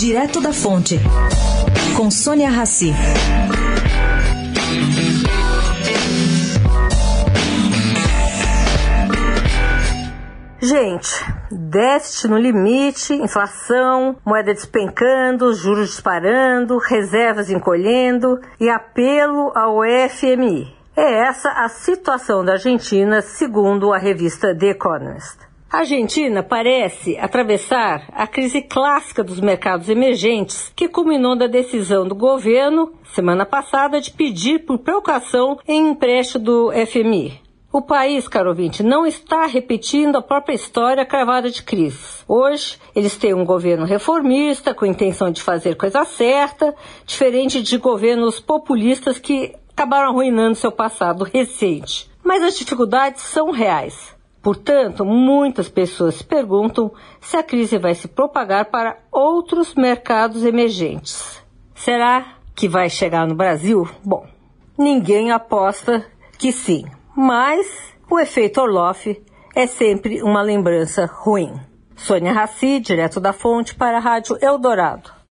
Direto da Fonte, com Sônia Rassi. Gente, déficit no limite, inflação, moeda despencando, juros disparando, reservas encolhendo e apelo ao FMI. É essa a situação da Argentina, segundo a revista The Economist. A Argentina parece atravessar a crise clássica dos mercados emergentes, que culminou da decisão do governo, semana passada, de pedir por precaução em empréstimo do FMI. O país, caro ouvinte, não está repetindo a própria história cravada de crise. Hoje, eles têm um governo reformista, com intenção de fazer coisa certa, diferente de governos populistas que acabaram arruinando seu passado recente. Mas as dificuldades são reais. Portanto, muitas pessoas se perguntam se a crise vai se propagar para outros mercados emergentes. Será que vai chegar no Brasil? Bom, ninguém aposta que sim, mas o efeito Orloff é sempre uma lembrança ruim. Sônia Raci, direto da fonte para a Rádio Eldorado.